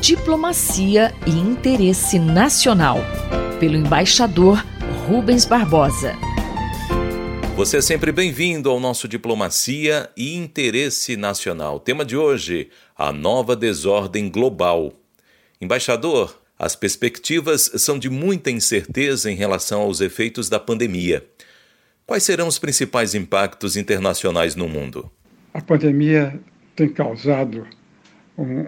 Diplomacia e Interesse Nacional, pelo embaixador Rubens Barbosa. Você é sempre bem-vindo ao nosso Diplomacia e Interesse Nacional. Tema de hoje: a nova desordem global. Embaixador, as perspectivas são de muita incerteza em relação aos efeitos da pandemia. Quais serão os principais impactos internacionais no mundo? A pandemia tem causado um,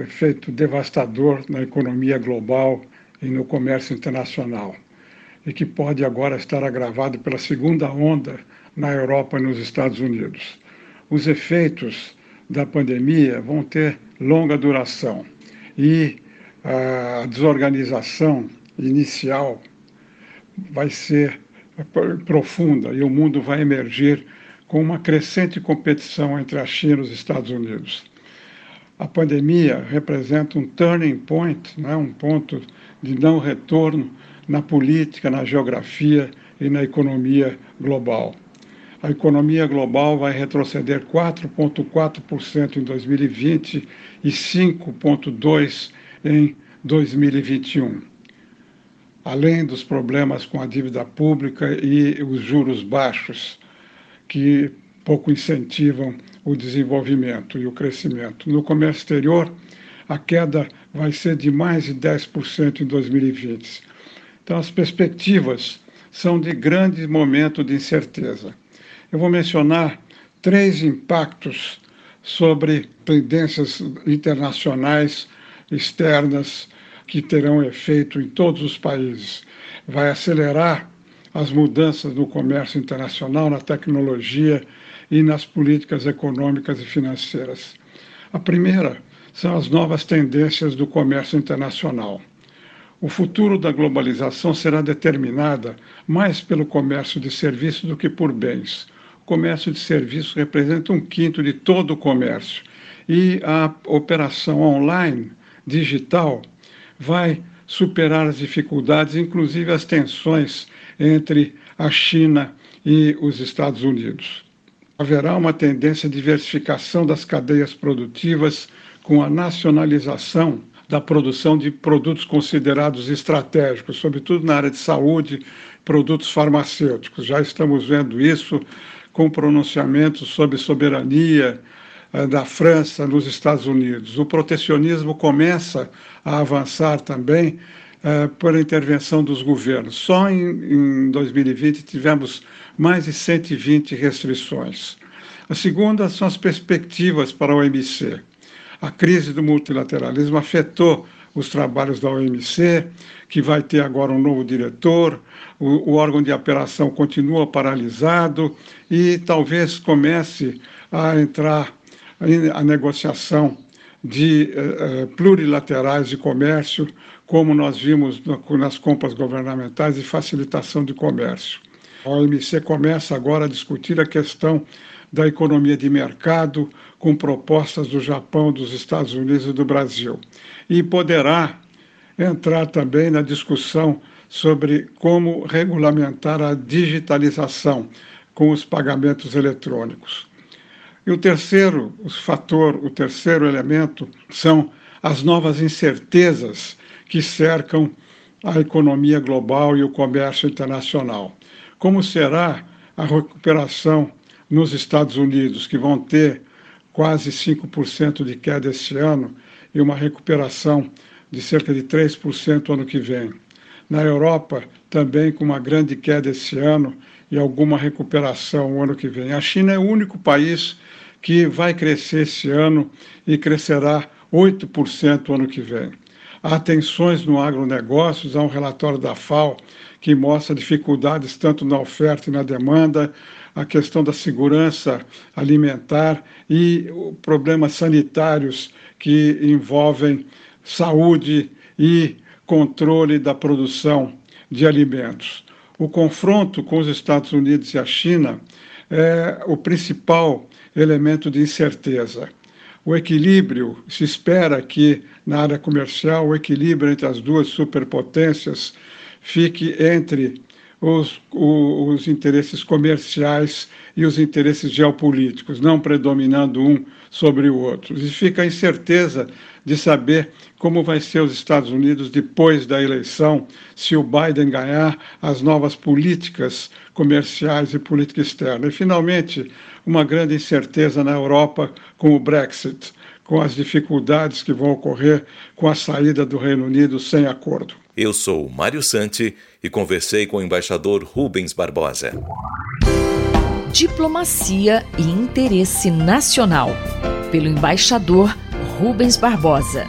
efeito devastador na economia global e no comércio internacional, e que pode agora estar agravado pela segunda onda na Europa e nos Estados Unidos. Os efeitos da pandemia vão ter longa duração e a desorganização inicial vai ser profunda e o mundo vai emergir com uma crescente competição entre a China e os Estados Unidos. A pandemia representa um turning point, né, um ponto de não retorno na política, na geografia e na economia global. A economia global vai retroceder 4,4% em 2020 e 5,2% em 2021. Além dos problemas com a dívida pública e os juros baixos, que pouco incentivam o desenvolvimento e o crescimento. No comércio exterior, a queda vai ser de mais de 10% em 2020. Então, as perspectivas são de grande momento de incerteza. Eu vou mencionar três impactos sobre tendências internacionais externas que terão efeito em todos os países. Vai acelerar as mudanças no comércio internacional, na tecnologia e nas políticas econômicas e financeiras. A primeira são as novas tendências do comércio internacional. O futuro da globalização será determinada mais pelo comércio de serviços do que por bens. O comércio de serviços representa um quinto de todo o comércio e a operação online digital vai superar as dificuldades, inclusive as tensões entre a China e os Estados Unidos. Haverá uma tendência de diversificação das cadeias produtivas com a nacionalização da produção de produtos considerados estratégicos, sobretudo na área de saúde, produtos farmacêuticos. Já estamos vendo isso com pronunciamentos sobre soberania, da França nos Estados Unidos. O protecionismo começa a avançar também uh, por intervenção dos governos. Só em, em 2020 tivemos mais de 120 restrições. A segunda são as perspectivas para a OMC. A crise do multilateralismo afetou os trabalhos da OMC, que vai ter agora um novo diretor, o, o, órgão de operação continua paralisado e talvez comece a entrar a negociação de uh, plurilaterais de comércio, como nós vimos no, nas compras governamentais de facilitação de comércio. A OMC começa agora a discutir a questão da economia de mercado com propostas do Japão, dos Estados Unidos e do Brasil. E poderá entrar também na discussão sobre como regulamentar a digitalização com os pagamentos eletrônicos. E o terceiro o fator, o terceiro elemento, são as novas incertezas que cercam a economia global e o comércio internacional. Como será a recuperação nos Estados Unidos, que vão ter quase 5% de queda esse ano e uma recuperação de cerca de 3% ano que vem. Na Europa, também com uma grande queda esse ano e alguma recuperação o ano que vem. A China é o único país que vai crescer esse ano e crescerá 8% ano que vem. Há tensões no agronegócio, há um relatório da FAO que mostra dificuldades tanto na oferta e na demanda, a questão da segurança alimentar e problemas sanitários que envolvem saúde e controle da produção de alimentos. O confronto com os Estados Unidos e a China é o principal elemento de incerteza. O equilíbrio, se espera que na área comercial o equilíbrio entre as duas superpotências fique entre os, os interesses comerciais e os interesses geopolíticos, não predominando um sobre o outro. E fica a incerteza de saber como vai ser os Estados Unidos depois da eleição, se o Biden ganhar as novas políticas comerciais e política externa. E, finalmente, uma grande incerteza na Europa com o Brexit, com as dificuldades que vão ocorrer com a saída do Reino Unido sem acordo. Eu sou Mário Santi e conversei com o embaixador Rubens Barbosa. Diplomacia e interesse nacional, pelo embaixador Rubens Barbosa.